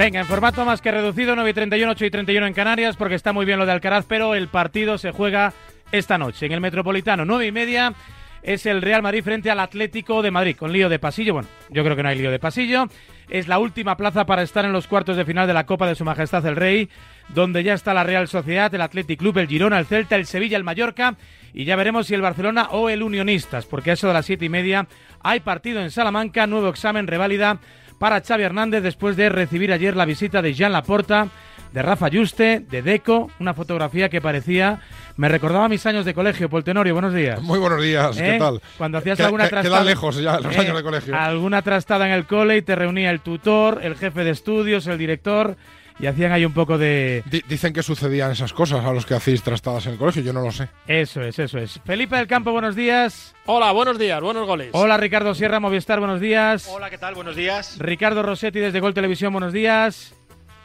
Venga, en formato más que reducido, 9 y 31, 8 y 31 en Canarias, porque está muy bien lo de Alcaraz, pero el partido se juega esta noche en el Metropolitano, 9 y media. Es el Real Madrid frente al Atlético de Madrid, con lío de pasillo. Bueno, yo creo que no hay lío de pasillo. Es la última plaza para estar en los cuartos de final de la Copa de Su Majestad el Rey, donde ya está la Real Sociedad, el Athletic Club, el Girona, el Celta, el Sevilla, el Mallorca. Y ya veremos si el Barcelona o el Unionistas, porque a eso de las siete y media hay partido en Salamanca, nuevo examen, reválida para Xavi Hernández después de recibir ayer la visita de Jean Laporta, de Rafa Juste, de Deco, una fotografía que parecía, me recordaba mis años de colegio, Poltenorio, buenos días. Muy buenos días, ¿qué ¿Eh? tal? Cuando hacías alguna trastada. Quedan lejos ya los ¿Eh? años de colegio. Alguna trastada en el cole y te reunía el tutor, el jefe de estudios, el director y hacían ahí un poco de. Di- dicen que sucedían esas cosas a los que hacéis trastadas en el colegio, yo no lo sé. Eso es, eso es. Felipe del Campo, buenos días. Hola, buenos días, buenos goles. Hola Ricardo Sierra, Movistar, buenos días. Hola, ¿qué tal? Buenos días. Ricardo Rossetti desde Gol Televisión, buenos días.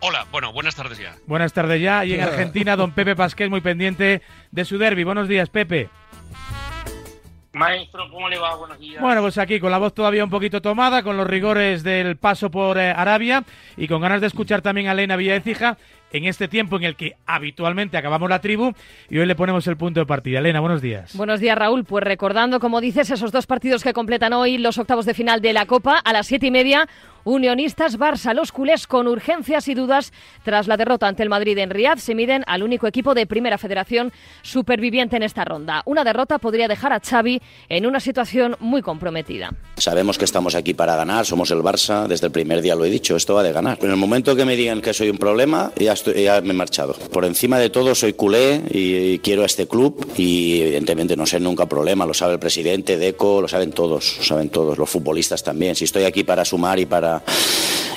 Hola, bueno, buenas tardes ya. Buenas tardes ya. Y en Argentina, don Pepe Pasqués, muy pendiente de su derby. Buenos días, Pepe. Maestro, ¿cómo le va? Buenos días. Bueno, pues aquí con la voz todavía un poquito tomada, con los rigores del paso por eh, Arabia y con ganas de escuchar también a Elena Villaecija en este tiempo en el que habitualmente acabamos la tribu y hoy le ponemos el punto de partida. Elena, buenos días. Buenos días, Raúl. Pues recordando, como dices, esos dos partidos que completan hoy los octavos de final de la Copa a las siete y media. Unionistas Barça, los culés con urgencias y dudas tras la derrota ante el Madrid en Riad se miden al único equipo de Primera Federación superviviente en esta ronda. Una derrota podría dejar a Xavi en una situación muy comprometida. Sabemos que estamos aquí para ganar, somos el Barça, desde el primer día lo he dicho, esto va de ganar. En el momento que me digan que soy un problema, ya, estoy- ya me he marchado. Por encima de todo soy culé y, y quiero a este club y evidentemente no sé nunca problema, lo sabe el presidente, Deco, lo saben todos, lo saben todos, los futbolistas también. Si estoy aquí para sumar y para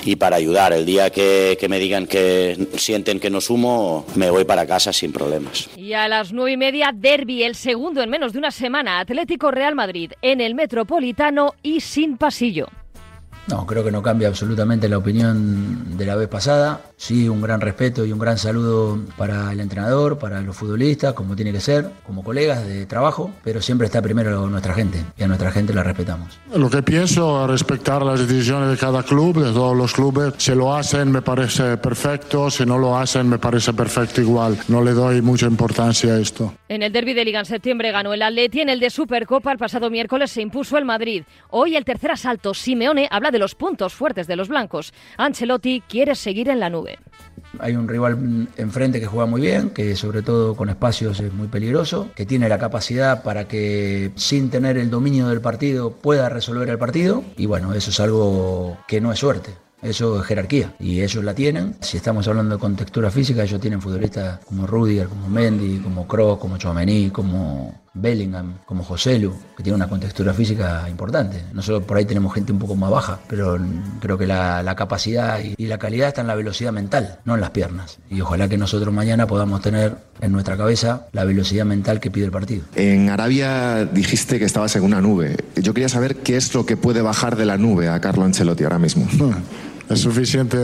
y para ayudar. El día que, que me digan que sienten que no sumo, me voy para casa sin problemas. Y a las nueve y media, Derby, el segundo en menos de una semana, Atlético Real Madrid, en el Metropolitano y sin pasillo. No, creo que no cambia absolutamente la opinión de la vez pasada. Sí, un gran respeto y un gran saludo para el entrenador, para los futbolistas, como tiene que ser, como colegas de trabajo, pero siempre está primero nuestra gente y a nuestra gente la respetamos. Lo que pienso es respetar las decisiones de cada club, de todos los clubes. Si lo hacen me parece perfecto, si no lo hacen me parece perfecto igual. No le doy mucha importancia a esto. En el derby de Liga en septiembre ganó el Atleti, en el de Supercopa el pasado miércoles se impuso el Madrid. Hoy el tercer asalto, Simeone habla de los puntos fuertes de los blancos. Ancelotti quiere seguir en la nube. Hay un rival mm, enfrente que juega muy bien, que sobre todo con espacios es muy peligroso, que tiene la capacidad para que sin tener el dominio del partido pueda resolver el partido. Y bueno, eso es algo que no es suerte. Eso es jerarquía y ellos la tienen. Si estamos hablando de contextura física, ellos tienen futbolistas como Rudiger, como Mendy, como Kroos, como Chouameni, como Bellingham, como Joselu, que tienen una contextura física importante. Nosotros por ahí tenemos gente un poco más baja, pero creo que la, la capacidad y, y la calidad está en la velocidad mental, no en las piernas. Y ojalá que nosotros mañana podamos tener en nuestra cabeza la velocidad mental que pide el partido. En Arabia dijiste que estabas en una nube. Yo quería saber qué es lo que puede bajar de la nube a Carlo Ancelotti ahora mismo. Es suficiente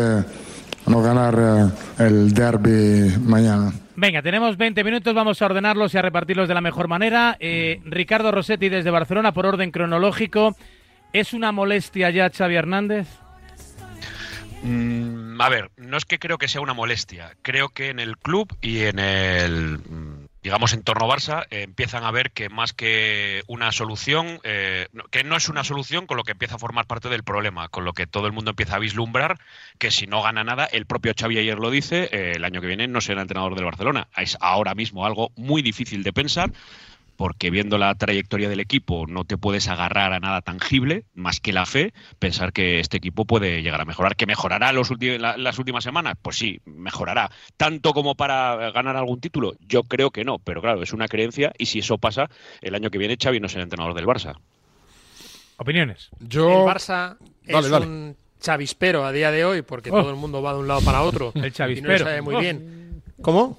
no ganar eh, el derby mañana. Venga, tenemos 20 minutos, vamos a ordenarlos y a repartirlos de la mejor manera. Eh, Ricardo Rossetti desde Barcelona, por orden cronológico. ¿Es una molestia ya Xavi Hernández? Mm, a ver, no es que creo que sea una molestia. Creo que en el club y en el, digamos, entorno Barça eh, empiezan a ver que más que una solución, eh, que no es una solución con lo que empieza a formar parte del problema, con lo que todo el mundo empieza a vislumbrar que si no gana nada, el propio Xavi ayer lo dice, eh, el año que viene no será entrenador del Barcelona. Es ahora mismo algo muy difícil de pensar porque viendo la trayectoria del equipo no te puedes agarrar a nada tangible más que la fe, pensar que este equipo puede llegar a mejorar. ¿Que mejorará los ulti- la- las últimas semanas? Pues sí, mejorará. ¿Tanto como para ganar algún título? Yo creo que no, pero claro, es una creencia y si eso pasa, el año que viene Xavi no será entrenador del Barça. Opiniones. Yo... El Barça Dale, es dale. un chavispero a día de hoy porque Oh. todo el mundo va de un lado para otro. El Y no chavispero. lo sabe muy Oh. bien. ¿Cómo?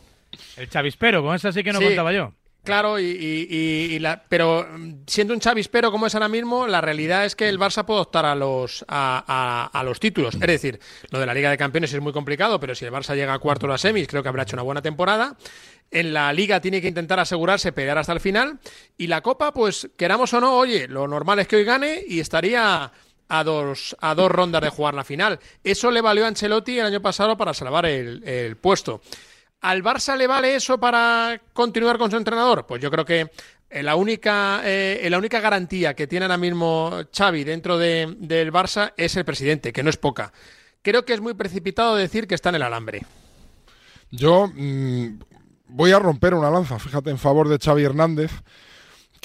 El chavispero, con esa sí que no Sí. contaba yo. Claro, y, y- la, pero mm, siendo un chavispero como es ahora mismo, la realidad es que el Barça puede optar a los, a, a- a los títulos. Es decir, lo de la Liga de Campeones es muy complicado, pero si el Barça llega a cuarto de las semis, creo que habrá hecho una buena temporada. En la Liga tiene que intentar asegurarse, pelear hasta el final. Y la Copa, pues queramos o no, oye, lo normal es que hoy gane y estaría a dos, a dos rondas de jugar la final. Eso le valió a Ancelotti el año pasado para salvar el, puesto. ¿Al Barça le vale eso para continuar con su entrenador? Pues yo creo que eh, la única, eh, la única garantía que tiene ahora mismo Xavi dentro de, del Barça es el presidente, que no es poca. Creo que es muy precipitado decir que está en el alambre. Yo mm, voy a romper una lanza, fíjate, en favor de Xavi Hernández,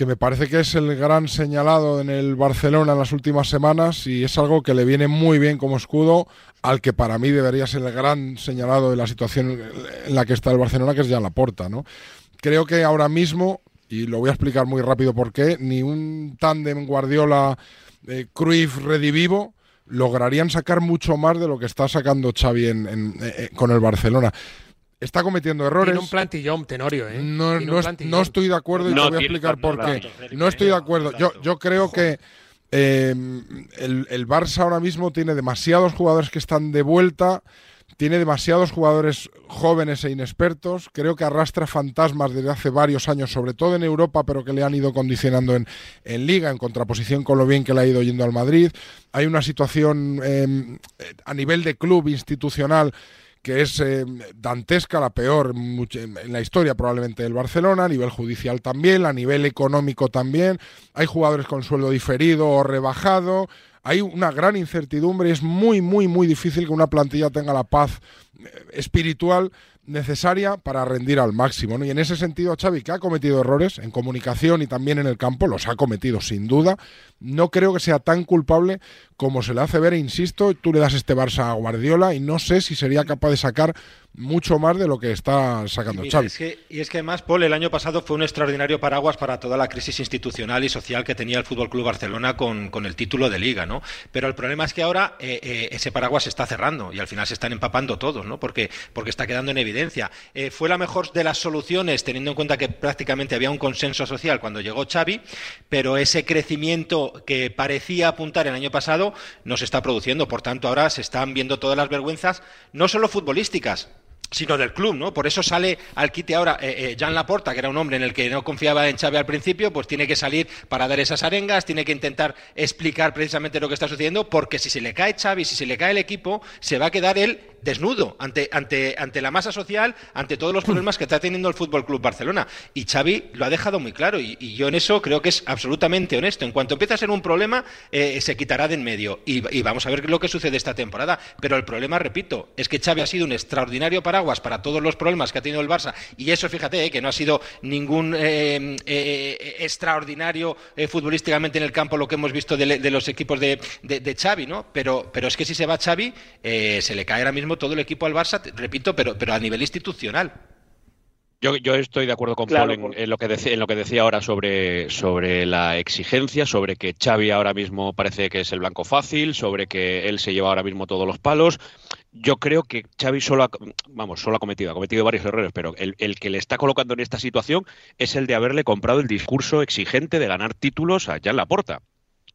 que me parece que es el gran señalado en el Barcelona en las últimas semanas y es algo que le viene muy bien como escudo al que para mí debería ser el gran señalado de la situación en la que está el Barcelona, que es ya la porta, ¿no? Creo que ahora mismo, y lo voy a explicar muy rápido por qué, ni un tándem Guardiola eh, Cruyff redivivo lograrían sacar mucho más de lo que está sacando Xavi en, eh, con el Barcelona está cometiendo errores. Tiene un plantillón, Tenorio, ¿eh? No, no, estoy de acuerdo y te voy a explicar por qué. No estoy de acuerdo. Yo, yo creo que eh, el, el Barça ahora mismo tiene demasiados jugadores que están de vuelta tiene demasiados jugadores jóvenes e inexpertos. Creo que arrastra fantasmas desde hace varios años, sobre todo en Europa, pero que le han ido condicionando en, en Liga, en contraposición con lo bien que le ha ido yendo al Madrid. Hay una situación eh, a nivel de club institucional que es eh, dantesca, la peor en la historia probablemente del Barcelona, a nivel judicial también, a nivel económico también. Hay jugadores con sueldo diferido o rebajado. Hay una gran incertidumbre y es muy, muy, muy difícil que una plantilla tenga la paz espiritual necesaria para rendir al máximo. ¿no? Y en ese sentido, Xavi, que ha cometido errores en comunicación y también en el campo, los ha cometido sin duda, no creo que sea tan culpable como se le hace ver, e insisto, tú le das este Barça a Guardiola y no sé si sería capaz de sacar mucho más de lo que está sacando Xavi. y es que además, Paul, el año pasado fue un extraordinario paraguas para toda la crisis institucional y social que tenía el Fútbol Club Barcelona con, con, el título de Liga, ¿no? Pero el problema es que ahora eh, eh, ese paraguas se está cerrando y al final se están empapando todos, ¿no? Porque, porque está quedando en evidencia. Eh, fue la mejor de las soluciones, teniendo en cuenta que prácticamente había un consenso social cuando llegó Xavi, pero ese crecimiento que parecía apuntar el año pasado no se está produciendo. Por tanto, ahora se están viendo todas las vergüenzas, no solo futbolísticas, sino del club, ¿no? Por eso sale al quite ahora eh, eh, Laporta, que era un hombre en el que no confiaba en Xavi al principio, pues tiene que salir para dar esas arengas, tiene que intentar explicar precisamente lo que está sucediendo, porque si se le cae Xavi, si se le cae el equipo, se va a quedar él desnudo ante, ante, ante la masa social, ante todos los problemas que está teniendo el Fútbol Club Barcelona. Y Xavi lo ha dejado muy claro, y, yo en eso creo que es absolutamente honesto. En cuanto empiece a ser un problema, eh, se quitará de en medio. Y, vamos a ver lo que sucede esta temporada. Pero el problema, repito, es que Xavi ha sido un extraordinario paraguas para todos los problemas que ha tenido el Barça. Y eso, fíjate, eh, que no ha sido ningún eh, extraordinario futbolísticamente en el campo lo que hemos visto de, los equipos de, de, Xavi, ¿no? Pero, pero es que si se va Xavi, se le cae ahora mismo todo el equipo al Barça, repito, pero, pero a nivel institucional. Yo, yo, estoy de acuerdo con Paul en, lo que decía, en lo que decía ahora sobre, sobre la exigencia, sobre que Xavi ahora mismo parece que es el blanco fácil, sobre que él se lleva ahora mismo todos los palos. Yo creo que Xavi solo ha, vamos, solo ha cometido, ha cometido varios errores, pero el, el, que le está colocando en esta situación es el de haberle comprado el discurso exigente de ganar títulos a Jan Laporta.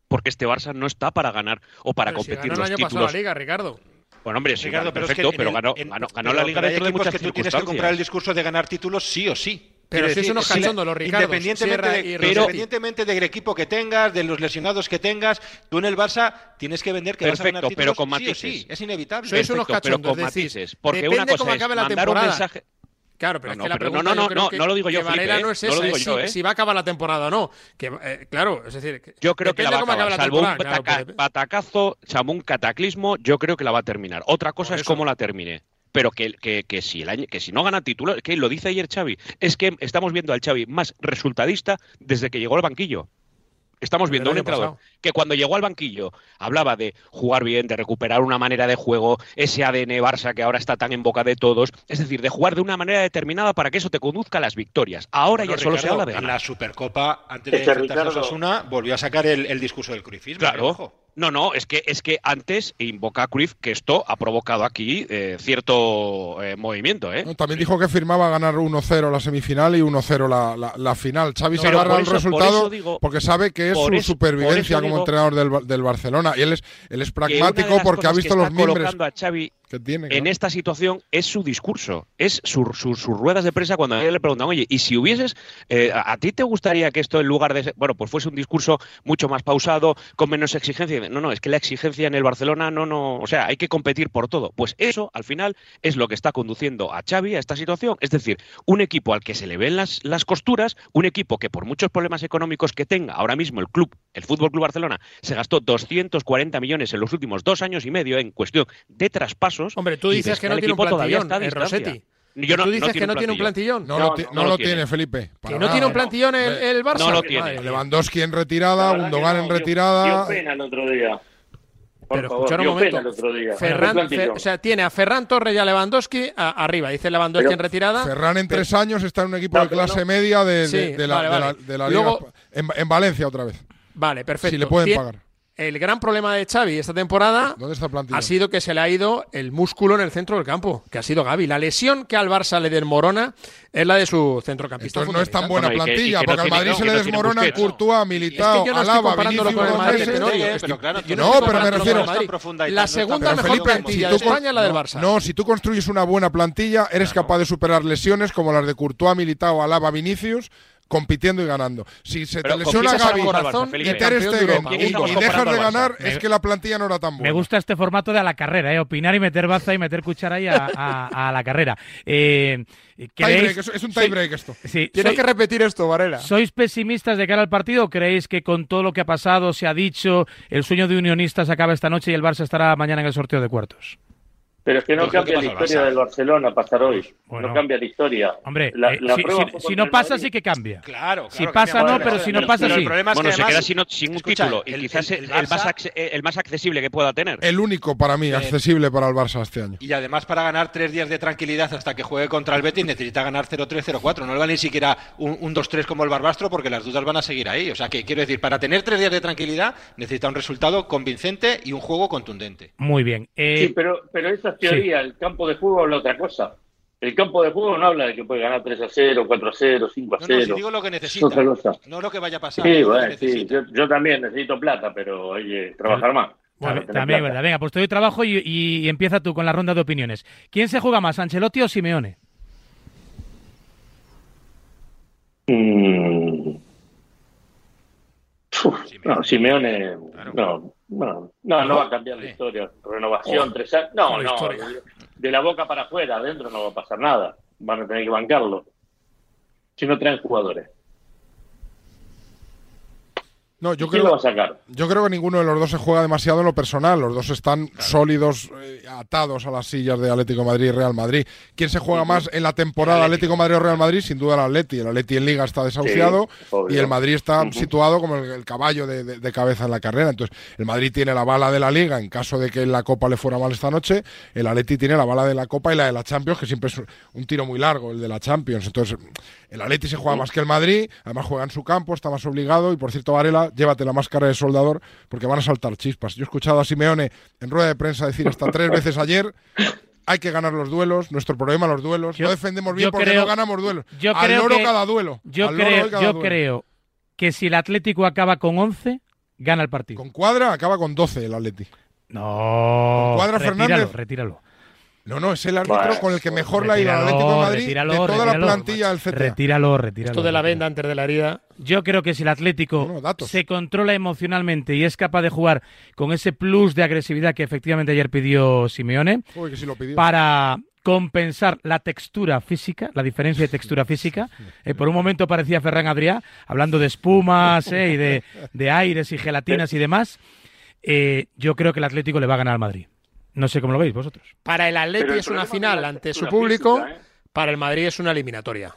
Porque este Barça no está para ganar o para competir los títulos. la Liga, Ricardo. Bueno, hombre, sí, pero perfecto, pero ganó, ganó, la Liga dentro de muchas que tú tienes que comprar el discurso de ganar títulos sí o sí. Pero si eso cachando los Ricardo. Independientemente, de, pero, independientemente del equipo que tengas, de los lesionados que tengas, tú en el Barça tienes que vender que Perfecto, vas a ganar títulos pero con matices. Sí, sí, es inevitable. Sois unos cachondos, pero con matices. Porque una cosa es mandar un mensaje Claro, pero no, es que la pregunta no, no, no, no, lo digo yo, Valera no es esa, no si, ¿eh? si, va a acabar la temporada o no. Que, eh, claro, es decir, yo creo que la va a acabar, salvo un patacazo, salvo un cataclismo, yo creo que la va a terminar. Otra cosa es cómo la termine pero que, que, que, si el año, que si no gana título, que lo dice ayer Xavi, es que estamos viendo al Xavi más resultadista desde que llegó al banquillo. Estamos viendo un entrenador que cuando llegó al banquillo hablaba de jugar bien, de recuperar una manera de juego, ese ADN Barça que ahora está tan en boca de todos, es decir, de jugar de una manera determinada para que eso te conduzca a las victorias. Ahora ya solo se habla de ganar. En la Supercopa, antes de enfrentarse a Osasuna, volvió a sacar el, discurso del cruifismo. Claro. No, no, es que, es que antes invoca a Cruyff que esto ha provocado aquí eh, cierto eh, movimiento. ¿eh? también dijo que firmaba ganar 1-0 la semifinal y 1-0 la, la, final. Xavi se agarra el resultado porque sabe que es su supervivencia como entrenador del, del, Barcelona. Y él es, él es pragmático porque ha visto los miembros. A Xavi en esta situación es su discurso, es sus ruedas de prensa cuando a él le preguntan, oye, y si hubieses, eh, a, ti te gustaría que esto en lugar de, bueno, pues fuese un discurso mucho más pausado, con menos exigencia? No, no, es que la exigencia en el Barcelona no, no, o sea, hay que competir por todo. Pues eso, al final, es lo que está conduciendo a Xavi a esta situación. Es decir, un equipo al que se le ven las, las costuras, un equipo que por muchos problemas económicos que tenga ahora mismo el club, el Fútbol Club Barcelona, se gastó 240 millones en los últimos dos años y medio en cuestión de traspasos. Hombre, tú dices que no tiene un plantillón, eh, Rossetti. Yo no, ¿Tú dices que no tiene un plantillón? No, lo, tiene, Felipe. ¿Que no tiene un plantillón el, el Barça? No lo tiene. Lewandowski en retirada, Gundogan en retirada. pena el otro día. pero escuchar un momento. Ferran, o sea, tiene a Ferran Torres y a Lewandowski arriba. Dice Lewandowski en retirada. Ferran en tres años está en un equipo de clase media de, la, de la, Liga. En, Valencia otra vez. Vale, perfecto. Si le pueden pagar. El gran problema de Xavi esta temporada ha sido que se le ha ido el músculo en el centro del campo, que ha sido Gaby. La lesión que al Barça le desmorona es la de su centrocampista. Entonces no es tan buena plantilla, porque al Madrid se le desmorona Courtois, Militao, Alaba, Vinicius, No, pero me refiero La segunda mejor plantilla de España es la del Barça. No, si tú construyes una buena plantilla, eres capaz de superar lesiones como las de Courtois, Militao, Alaba, Vinicius compitiendo y ganando. Si se te lesiona Gaby corazón, y Ter Stegen y, dejas de ganar, es que la plantilla no era tan buena. Me gusta este formato de a la carrera, ¿eh? opinar y meter baza y meter cuchara ahí a, a, la carrera. Eh, es un tiebreak esto. Sí, Tienes que repetir esto, Varela. ¿Sois pesimistas de cara al partido o creéis que con todo lo que ha pasado, se ha dicho, el sueño de unionistas acaba esta noche y el Barça estará mañana en el sorteo de cuartos? Pero es que no cambia la historia del Barcelona pasar hoy. no cambia la historia. Hombre, eh, si, no pasa, sí que cambia. Claro, Si pasa, no, pero si no pasa, sí. bueno, se queda sin, un título y quizás el, más accesible que pueda tener. El único para mí accesible para el Barça este año. Y además, para ganar tres días de tranquilidad hasta que juegue contra el Betis, necesita ganar 0-3, 0-4. No le va ni siquiera un, 2-3 como el Barbastro, porque las dudas van a seguir ahí. O sea, que quiero decir, para tener tres días de tranquilidad, necesita un resultado convincente y un juego contundente. Muy bien. Eh, sí, pero, pero esa teoría, el campo de fútbol habla otra cosa. El campo de fútbol no habla de que puede ganar 3 a 0, 4 a 0, 5 a 0. No, no, si digo lo que necesita, no lo que vaya a pasar. Sí, bueno, sí yo, también necesito plata, pero que trabajar más. Bueno, también, verdad. Venga, pues te doy trabajo y, y, empieza tú con la ronda de opiniones. ¿Quién se juega más, Ancelotti o Simeone? Mm. no, Simeone, no, no, no, va a cambiar la historia. Renovación, tres años. No, no, de la boca para afuera, adentro no va a pasar nada. Van a tener que bancarlo. Si no traen jugadores. No, yo creo, yo creo que ninguno de los dos se juega demasiado en lo personal. Los dos están sólidos, eh, atados a las sillas de Atlético Madrid y Real Madrid. ¿Quién se juega más en la temporada Atlético Madrid o Real Madrid? Sin duda el Atleti. El Atleti en Liga está desahuciado y el Madrid está situado como el, caballo de, cabeza en la carrera. Entonces, el Madrid tiene la bala de la Liga en caso de que la Copa le fuera mal esta noche. El Atleti tiene la bala de la Copa y la de la Champions, que siempre es un tiro muy largo, el de la Champions. Entonces, el Atleti se juega más que el Madrid, además juega en su campo, está más obligado y, por cierto, Varela llévate la máscara de soldador porque van a saltar chispas. Yo he escuchado a Simeone en rueda de prensa decir hasta tres veces ayer hay que ganar los duelos, nuestro problema los duelos. no defendemos bien porque no ganamos duelos. Yo Al creo loro cada duelo. Yo, creo, yo creo que si el Atlético acaba con 11, gana el partido. Con cuadra acaba con 12 el Atlético. No. Con cuadra retíralo, Fernández. Retíralo. No, no, es el árbitro con el que mejor la ha ido al Atlético de Madrid de toda la plantilla del CTA. Retíralo, retíralo. Esto de la venda antes de la herida. Yo creo que si el Atlético se controla emocionalmente y es capaz de jugar con ese plus de agresividad que efectivamente ayer pidió Simeone para compensar la textura física, la diferencia de textura física. Eh, por un momento parecía Ferran Adrià, hablando de espumas eh, y de, de, aires y gelatinas y demás. Eh, yo creo que el Atlético le va a ganar al Madrid. No sé cómo lo veis vosotros. Para el Atleti es una final ante su público, ¿eh? para el Madrid es una eliminatoria.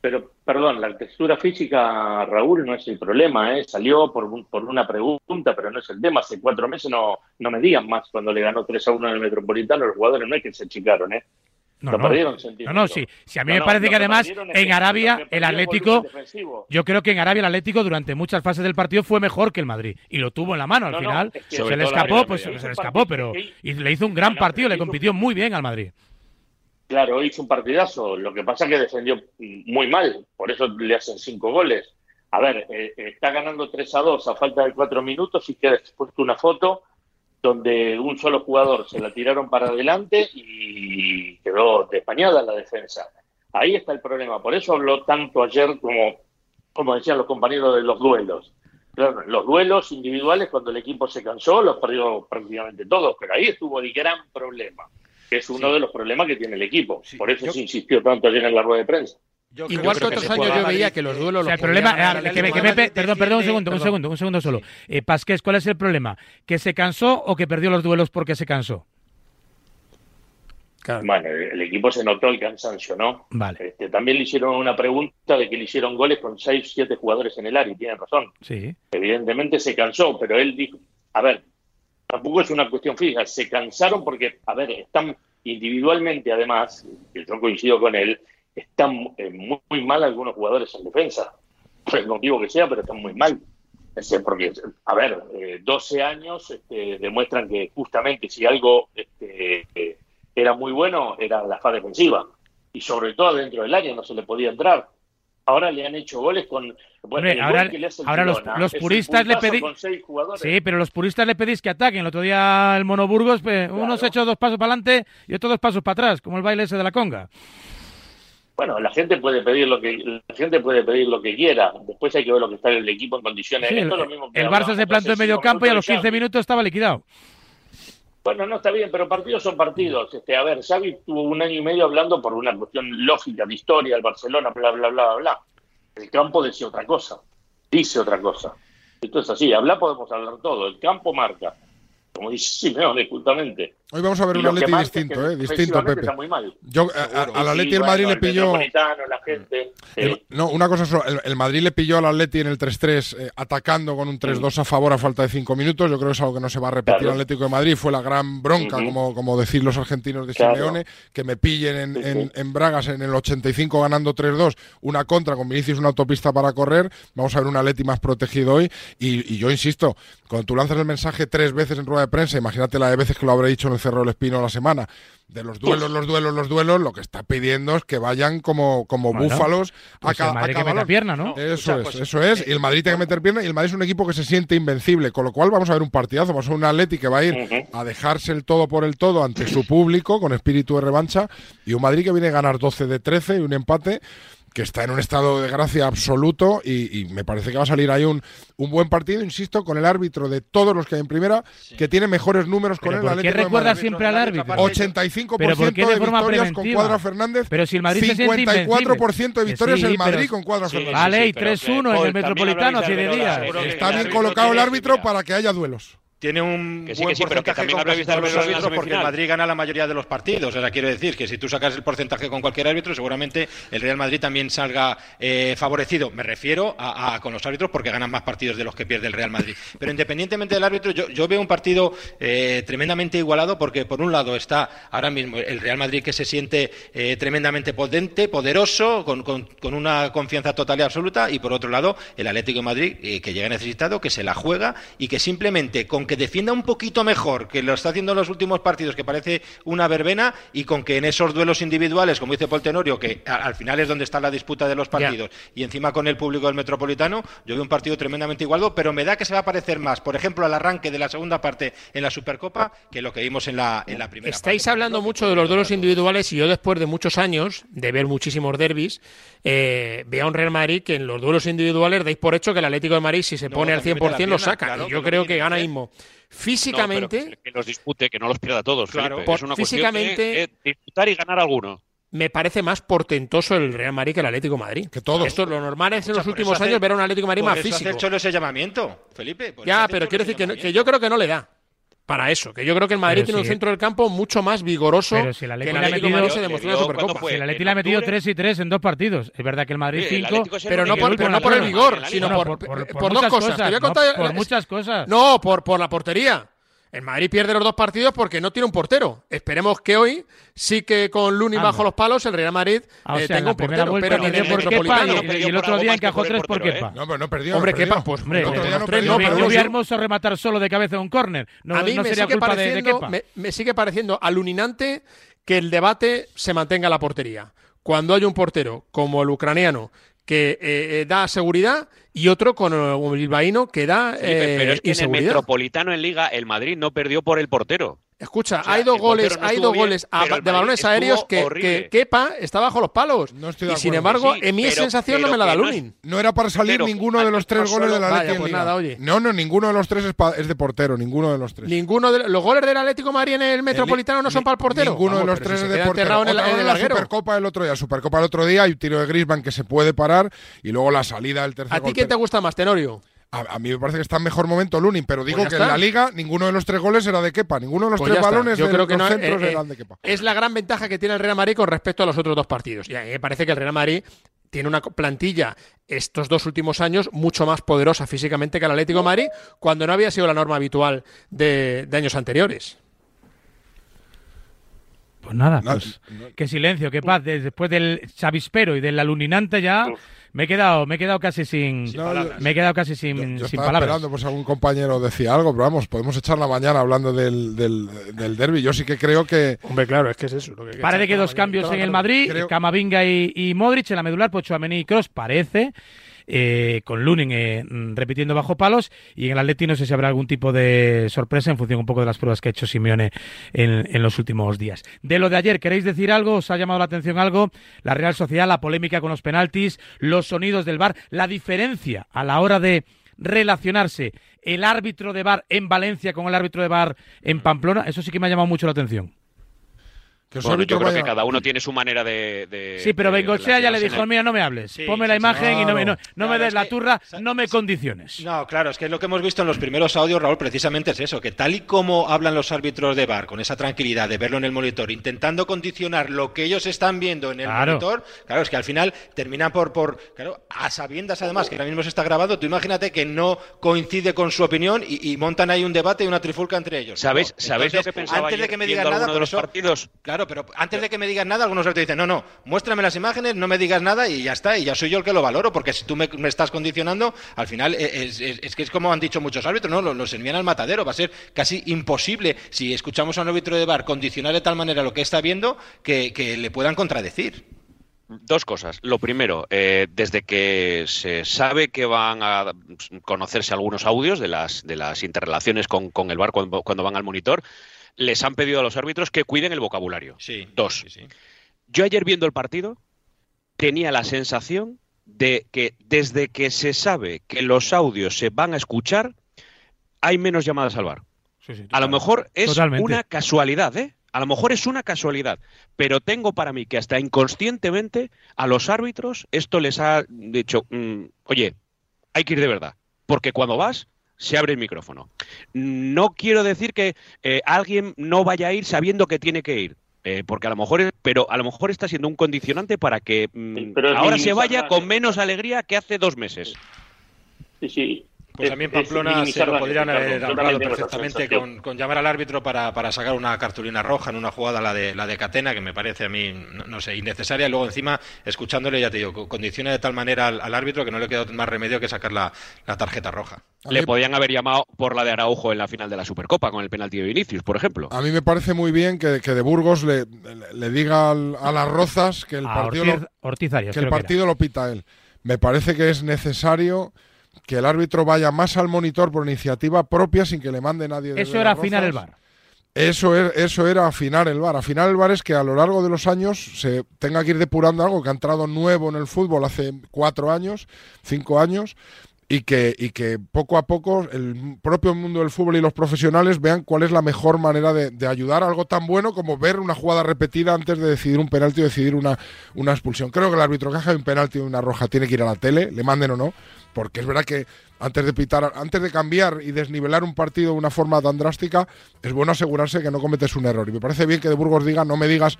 Pero, perdón, la textura física, Raúl, no es el problema, ¿eh? Salió por, por una pregunta, pero no es el tema. Hace cuatro meses no, no me digan más cuando le ganó 3 a 1 en el Metropolitano. Los jugadores no es que se chicaron, ¿eh? No, no, no, sí. Si a mí me parece que además en Arabia el Atlético, yo creo que en Arabia el Atlético durante muchas fases del partido fue mejor que el Madrid y lo tuvo en la mano al final. se le escapó, pues se le escapó, pero y le hizo un gran partido, le compitió muy bien al Madrid. Claro, hizo un partidazo. Lo que pasa es que defendió muy mal, por eso le hacen cinco goles. A ver, eh, está ganando 3 a 2 a falta de cuatro minutos y queda puesto una foto donde un solo jugador se la tiraron para adelante y quedó despañada la defensa. Ahí está el problema. Por eso habló tanto ayer como, como decían los compañeros de los duelos. los duelos individuales, cuando el equipo se cansó, los perdió prácticamente todos, pero ahí estuvo el gran problema, que es uno de los problemas que tiene el equipo. Por eso se insistió tanto ayer en la rueda de prensa. Igual que otros años yo veía que los duelos. el problema, perdón, perdón, un segundo, un segundo, un segundo solo. Eh, Pasqués, ¿cuál es el problema? ¿Que se cansó o que perdió los duelos porque se cansó? Bueno, el equipo se notó el cansancio, ¿no? Vale. Este, también le hicieron una pregunta de que le hicieron goles con 6, 7 jugadores en el área, y tienen razón. Sí. Evidentemente se cansó, pero él dijo, a ver, tampoco es una cuestión fija, se cansaron porque, a ver, están individualmente además, que yo coincido con él, están eh, muy, mal algunos jugadores en defensa, por el motivo que sea, pero están muy mal. Porque, a ver, 12 eh, años este, demuestran que justamente si algo este, era muy bueno, era la fase defensiva. Y sobre todo dentro del área no se le podía entrar. Ahora le han hecho goles con. Bueno, ahora, ahora los, puristas le pedís. Sí, pero los puristas le pedís que ataquen. El otro día el Monoburgos, uno se echó dos pasos para adelante y otro dos pasos para atrás, como el baile ese de la conga. Bueno, la gente puede pedir lo que la gente puede pedir lo que quiera. Después hay que ver lo que está el equipo en condiciones. el, Barça se plantó en medio campo y a los 15 minutos estaba liquidado. Bueno, no está bien, pero partidos son partidos. Este, a ver, Xavi tuvo un año y medio hablando por una cuestión lógica de historia del Barcelona, bla, bla, bla, bla, bla. El campo decía otra cosa, dice otra cosa. Esto es así, hablar podemos hablar todo, el campo marca como dice Simeone, justamente. Hoy vamos a ver un Atleti distinto, ¿eh? Distinto, Pepe. Yo, al Atleti el Madrid le pilló. no, una cosa solo. El, Madrid le pilló al Atleti en el 3-3 eh, atacando con un 3-2 a favor a falta de 5 minutos. Yo creo que es algo que no se va a repetir al Atlético de Madrid. Fue la gran bronca, como, como decir los argentinos de Simeone, que me pillen en, en, Bragas en el 85 ganando 3-2, una contra con Vinicius, una autopista para correr. Vamos a ver un Atleti más protegido hoy. Y, y yo insisto, cuando tú lanzas el mensaje tres veces en rueda de prensa, imagínate la de veces que lo habré dicho en el Cerro del Espino la semana, de los duelos, los duelos, los duelos, lo que está pidiendo es que vayan como, como búfalos a, pues cada, que meter pierna, ¿no? Eso es, eso es. Y el Madrid tiene que meter pierna y el Madrid es un equipo que se siente invencible, con lo cual vamos a ver un partidazo, vamos a ver un Atleti que va a ir a dejarse el todo por el todo ante su público con espíritu de revancha y un Madrid que viene a ganar 12 de 13 y un empate que está en un estado de gracia absoluto y, me parece que va a salir ahí un, un, buen partido, insisto, con el árbitro de todos los que hay en primera, que tiene mejores números con el Atlético ¿Por qué recuerda siempre al árbitro? 85% de, victorias con Cuadra Fernández, pero si el Madrid 54% de victorias en Madrid con Cuadra Fernández. Vale, y 3-1 en el Metropolitano hace de días. Está bien colocado el árbitro para que haya duelos tiene un que sí, buen que sí, pero que también habrá visto los árbitros porque el Madrid gana la mayoría de los partidos. O sea, quiero decir que si tú sacas el porcentaje con cualquier árbitro, seguramente el Real Madrid también salga eh, favorecido. Me refiero a, con los árbitros porque ganan más partidos de los que pierde el Real Madrid. Pero independientemente del árbitro, yo, veo un partido eh, tremendamente igualado porque por un lado está ahora mismo el Real Madrid que se siente eh, tremendamente potente, poderoso, con, con, una confianza total y absoluta, y por otro lado el Atlético de Madrid que llega necesitado, que se la juega y que simplemente con que defienda un poquito mejor, que lo está haciendo en los últimos partidos, que parece una verbena, y con que en esos duelos individuales, como dice Paul Tenorio, que al final es donde está la disputa de los partidos, y encima con el público del Metropolitano, yo veo un partido tremendamente igualado, pero me da que se va a parecer más, por ejemplo, al arranque de la segunda parte en la Supercopa, que lo que vimos en la, en la primera Estáis hablando mucho de los duelos individuales, y yo después de muchos años de ver muchísimos derbis, eh, veo a un Real Madrid que en los duelos individuales dais por hecho que el Atlético de Madrid, si se pone al 100%, lo saca. y yo creo que gana mismo. Físicamente. que, los dispute, que no los pierda todos. Claro, es una físicamente. disputar y ganar alguno me parece más portentoso el Real Madrid que el Atlético Madrid. Que todo. Esto lo normal es en los últimos años ver a un Atlético Madrid más físico. Hace hecho ese llamamiento, Felipe. Ya, pero quiero decir que, yo creo que no le da para eso. Que yo creo que el Madrid tiene un centro del campo mucho más vigoroso pero si el Atlético que el Atlético Madrid se demostró en la Supercopa. Si el Atlético le ha metido 3 y 3 en dos partidos. Es verdad que el Madrid 5, pero no por, no por el vigor, sino por, por, dos cosas. por muchas cosas. No, por, por la portería. El Madrid pierde los dos partidos porque no tiene un portero. Esperemos que hoy sí que con Luni bajo los palos el Real Madrid ah, eh, tenga un portero. Pero ni de por Kepa y, el otro día encajó tres por Kepa. No, pero no perdió. Hombre, Kepa, pues hombre, no perdió. Yo vi hermoso rematar solo de cabeza un córner. No, a mí me sigue pareciendo, me sigue pareciendo aluninante que el debate se mantenga en la portería. Cuando hay un portero como el ucraniano que eh, eh, da seguridad y otro con el bilbaíno que da pero es que en el Metropolitano en Liga el Madrid no perdió por el portero. Escucha, hay dos goles, hay dos goles de balones aéreos que, que, Kepa está bajo los palos. y sin embargo, en mi sensación no me la da Lunin. No, era para salir ninguno de los tres goles de la Atlético pues No, no, ninguno de los tres es, de portero, ninguno de los tres. Ninguno de los goles del Atlético Madrid en el Metropolitano no son para el portero. Ninguno de los tres es de portero. En, el, en la Supercopa el otro día, Supercopa el otro día hay un tiro de Griezmann que se puede parar y luego la salida del tercer ¿A ti quién te gusta más, Tenorio? A, mí me parece que está en mejor momento Lunin, pero digo pues que en la liga ninguno de los tres goles era de Kepa, ninguno de los pues tres balones Yo creo que no, centros eh, eran de Kepa. Es la gran ventaja que tiene el Real Madrid con respecto a los otros dos partidos. Y a mí me parece que el Real Madrid tiene una plantilla estos dos últimos años mucho más poderosa físicamente que el Atlético Madrid, cuando no había sido la norma habitual de, años anteriores. Pues nada, pues, qué silencio, qué paz. Después del chavispero y del aluninante ya me he quedado, me he quedado casi sin, me he quedado casi sin, yo, estaba esperando, pues algún compañero decía algo, pero vamos, podemos echar la mañana hablando del, del, derby. Yo sí que creo que. Hombre, claro, es que es eso. Lo que parece que dos cambios en el Madrid, Camavinga y, y Modric en la medular, pues Chouameni y Cross parece. Eh, con Lunin eh, repitiendo bajo palos y en el Atleti no sé si habrá algún tipo de sorpresa en función un poco de las pruebas que ha hecho Simeone en, los últimos días. De lo de ayer, ¿queréis decir algo? ¿Os ha llamado la atención algo? La Real Sociedad, la polémica con los penaltis, los sonidos del bar, la diferencia a la hora de relacionarse el árbitro de bar en Valencia con el árbitro de bar en Pamplona, eso sí que me ha llamado mucho la atención. Que yo creo que cada uno tiene su manera de. sí, pero Bengochea ya le dijo: Mira, no me hables, ponme la imagen y no me, no, me des la turra, no me condiciones. No, claro, es que lo que hemos visto en los primeros audios, Raúl, precisamente es eso: que tal y como hablan los árbitros de bar, con esa tranquilidad de verlo en el monitor, intentando condicionar lo que ellos están viendo en el monitor, claro, es que al final terminan por. por claro, a sabiendas además que ahora mismo se está grabado, tú imagínate que no coincide con su opinión y, montan ahí un debate y una trifulca entre ellos. ¿Sabéis, ¿sabéis lo que pensaba antes de que me digan nada, de los partidos? Claro, pero antes de que me digas nada, algunos te dicen, no, no, muéstrame las imágenes, no me digas nada y ya está, y ya soy yo el que lo valoro, porque si tú me, estás condicionando, al final eh, es, que es como han dicho muchos árbitros, ¿no? Los, envían al matadero, va a ser casi imposible, si escuchamos a un árbitro de bar, condicionar de tal manera lo que está viendo que, le puedan contradecir. Dos cosas. Lo primero, eh, desde que se sabe que van a conocerse algunos audios de las, de las interrelaciones con, el bar cuando, cuando, van al monitor, les han pedido a los árbitros que cuiden el vocabulario. Sí. Dos. Yo ayer viendo el partido tenía la sensación de que desde que se sabe que los audios se van a escuchar, hay menos llamadas al bar. a lo mejor es una casualidad, ¿eh? A lo mejor es una casualidad, pero tengo para mí que hasta inconscientemente a los árbitros esto les ha dicho, mm, oye, hay que ir de verdad, porque cuando vas se abre el micrófono. No quiero decir que eh, alguien no vaya a ir sabiendo que tiene que ir. Eh, porque a lo mejor, pero a lo mejor está siendo un condicionante para que mm, ahora se vaya con menos alegría que hace dos meses. Sí, sí. Pues también Pamplona se lo podrían haber hablado perfectamente con, llamar al árbitro para, para, sacar una cartulina roja en una jugada, la de, la de Catena, que me parece a mí, no, sé, innecesaria. Luego encima, escuchándole, ya te digo, condiciona de tal manera al, árbitro que no le queda más remedio que sacar la, tarjeta roja. Le podían haber llamado por la de Araujo en la final de la Supercopa, con el penalti de Vinicius, por ejemplo. A mí me parece muy bien que, que de Burgos le, le diga a las Rozas que el partido, que el partido lo pita él. Me parece que es necesario que el árbitro vaya más al monitor por iniciativa propia sin que le mande nadie. Eso era afinar el bar. Eso, es, eso era afinar el bar. Afinar el bar es que a lo largo de los años se tenga que ir depurando algo que ha entrado nuevo en el fútbol hace cuatro años, cinco años, y que, y que poco a poco el propio mundo del fútbol y los profesionales vean cuál es la mejor manera de, ayudar a algo tan bueno como ver una jugada repetida antes de decidir un penalti o decidir una, una expulsión. Creo que el árbitro que haga un penalti o una roja tiene que ir a la tele, le manden o no, porque es verdad que antes de pitar, antes de cambiar y desnivelar un partido de una forma tan drástica, es bueno asegurarse que no cometes un error. Y me parece bien que de Burgos diga, no me digas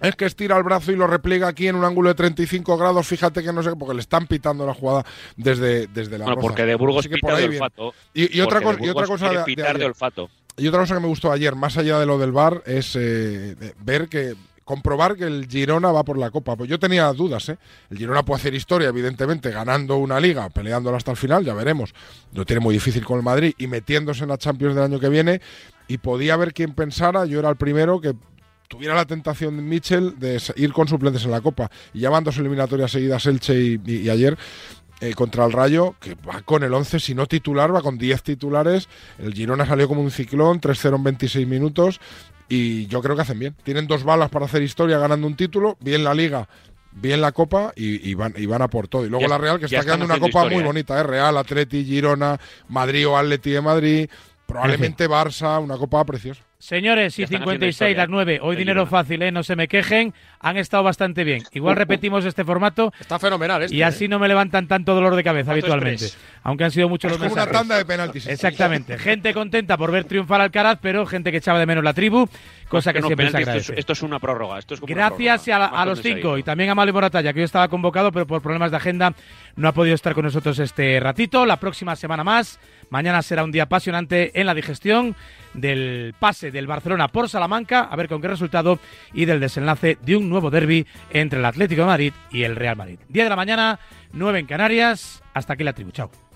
es que estira el brazo y lo repliega aquí en un ángulo de 35 grados, fíjate que no sé, porque le están pitando la jugada desde, desde la bueno, porque de Burgos pita de olfato. Y, otra, cosa, y otra cosa de, olfato. Y otra cosa que me gustó ayer, más allá de lo del bar, es eh, ver que comprobar que el Girona va por la Copa. Pues yo tenía dudas, ¿eh? El Girona puede hacer historia, evidentemente, ganando una liga, peleándola hasta el final, ya veremos. Lo tiene muy difícil con el Madrid y metiéndose en la Champions del año que viene. Y podía haber quien pensara, yo era el primero, que tuviera la tentación de Mitchell de ir con suplentes en la Copa. Y ya van dos eliminatorias seguidas Elche y, ayer. Eh, contra el Rayo, que va con el 11, si no titular, va con 10 titulares. El Girona salió como un ciclón, 3-0 en 26 minutos. Y yo creo que hacen bien. Tienen dos balas para hacer historia ganando un título, bien la liga, bien la copa y, van, y van a por todo. Y luego la Real, que está quedando una copa muy bonita, ¿eh? Real, Atleti, Girona, Madrid o Atleti de Madrid, probablemente Barça, una copa preciosa. Señores, y 56, las 9. Hoy dinero fácil, ¿eh? No se me quejen. Han estado bastante bien. Igual repetimos este formato. Está fenomenal este, Y así ¿eh? no me levantan tanto dolor de cabeza habitualmente. Aunque han sido muchos los mensajes. una tanda de penaltis. Exactamente. gente contenta por ver triunfar al Caraz, pero gente que echaba de menos la tribu, cosa que, siempre se agradece. Esto es, una prórroga. Esto es Gracias a, los cinco y también a Mario Moratalla, que hoy estaba convocado, pero por problemas de agenda no ha podido estar con nosotros este ratito. La próxima semana más. Mañana será un día apasionante en la digestión del pase del Barcelona por Salamanca, a ver con qué resultado, y del desenlace de un nuevo derby entre el Atlético de Madrid y el Real Madrid. 10 de la mañana, 9 en Canarias. Hasta aquí la tribu. Chao.